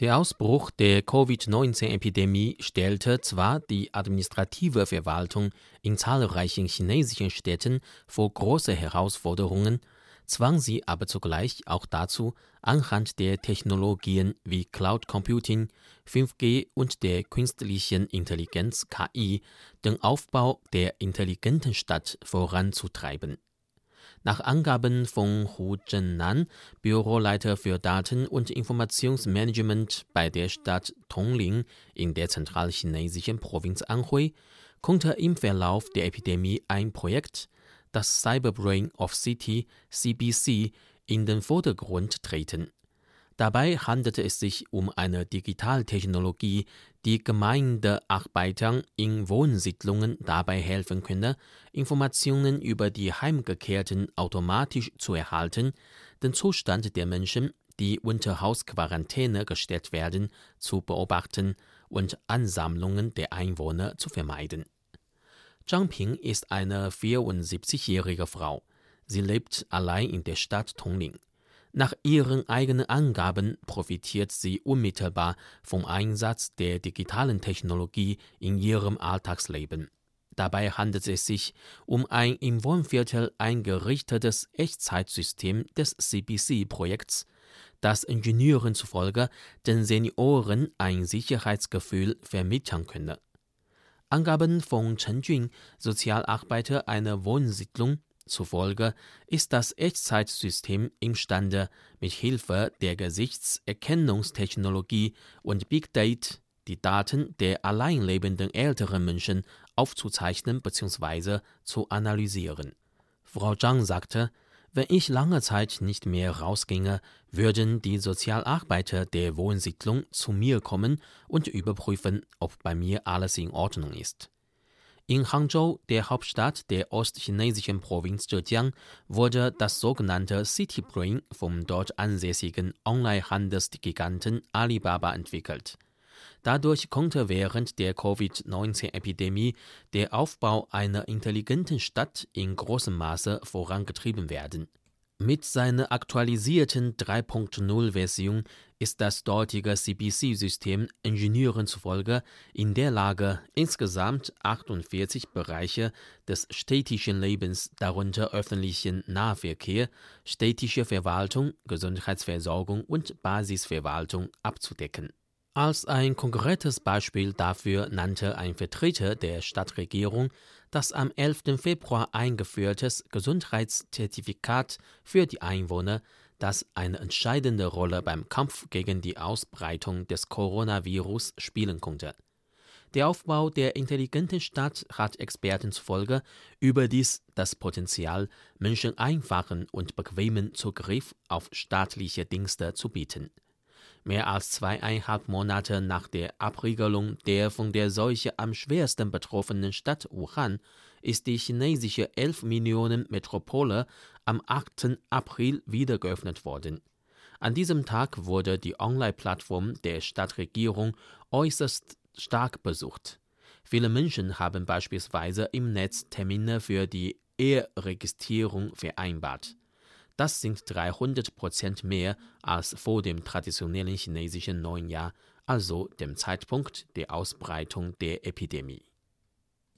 Der Ausbruch der Covid-19-Epidemie stellte zwar die administrative Verwaltung in zahlreichen chinesischen Städten vor große Herausforderungen, zwang sie aber zugleich auch dazu, anhand der Technologien wie Cloud Computing, 5G und der künstlichen Intelligenz KI den Aufbau der intelligenten Stadt voranzutreiben nach Angaben von Hu Zhennan, Büroleiter für Daten- und Informationsmanagement bei der Stadt Tongling in der zentralchinesischen Provinz Anhui, konnte im Verlauf der Epidemie ein Projekt, das Cyberbrain of City CBC, in den Vordergrund treten Dabei handelte es sich um eine Digitaltechnologie, die Gemeindearbeitern in Wohnsiedlungen dabei helfen könne, Informationen über die Heimgekehrten automatisch zu erhalten, den Zustand der Menschen, die unter Hausquarantäne gestellt werden, zu beobachten und Ansammlungen der Einwohner zu vermeiden. Zhang Ping ist eine 74-jährige Frau. Sie lebt allein in der Stadt Tongling. Nach ihren eigenen Angaben profitiert sie unmittelbar vom Einsatz der digitalen Technologie in ihrem Alltagsleben. Dabei handelt es sich um ein im Wohnviertel eingerichtetes Echtzeitsystem des CBC-Projekts, das Ingenieuren zufolge den Senioren ein Sicherheitsgefühl vermitteln könne. Angaben von Chen Jun, Sozialarbeiter einer Wohnsiedlung, zufolge ist das Echtzeitsystem imstande, mit Hilfe der Gesichtserkennungstechnologie und Big Data die Daten der allein lebenden älteren Menschen aufzuzeichnen bzw. zu analysieren. Frau Zhang sagte, wenn ich lange Zeit nicht mehr rausginge, würden die Sozialarbeiter der Wohnsiedlung zu mir kommen und überprüfen, ob bei mir alles in Ordnung ist. In Hangzhou, der Hauptstadt der ostchinesischen Provinz Zhejiang, wurde das sogenannte City Brain vom dort ansässigen Online-Handelsgiganten Alibaba entwickelt. Dadurch konnte während der Covid-19-Epidemie der Aufbau einer intelligenten Stadt in großem Maße vorangetrieben werden mit seiner aktualisierten 3.0-Version ist das dortige CBC-System Ingenieuren zufolge in der Lage, insgesamt 48 Bereiche des städtischen Lebens, darunter öffentlichen Nahverkehr, städtische Verwaltung, Gesundheitsversorgung und Basisverwaltung abzudecken als ein konkretes Beispiel dafür nannte ein Vertreter der Stadtregierung das am 11. Februar eingeführtes Gesundheitszertifikat für die Einwohner, das eine entscheidende Rolle beim Kampf gegen die Ausbreitung des Coronavirus spielen konnte. Der Aufbau der intelligenten Stadt hat Experten zufolge überdies das Potenzial, Menschen einfachen und bequemen Zugriff auf staatliche Dienste zu bieten Mehr als zweieinhalb Monate nach der Abriegelung der von der Seuche am schwersten betroffenen Stadt Wuhan ist die chinesische 11 Millionen Metropole am 8. April wieder geöffnet worden. An diesem Tag wurde die Online-Plattform der Stadtregierung äußerst stark besucht. Viele Menschen haben beispielsweise im Netz Termine für die Eheregistrierung vereinbart. Das sind 300 Prozent mehr als vor dem traditionellen chinesischen Neuen Jahr, also dem Zeitpunkt der Ausbreitung der Epidemie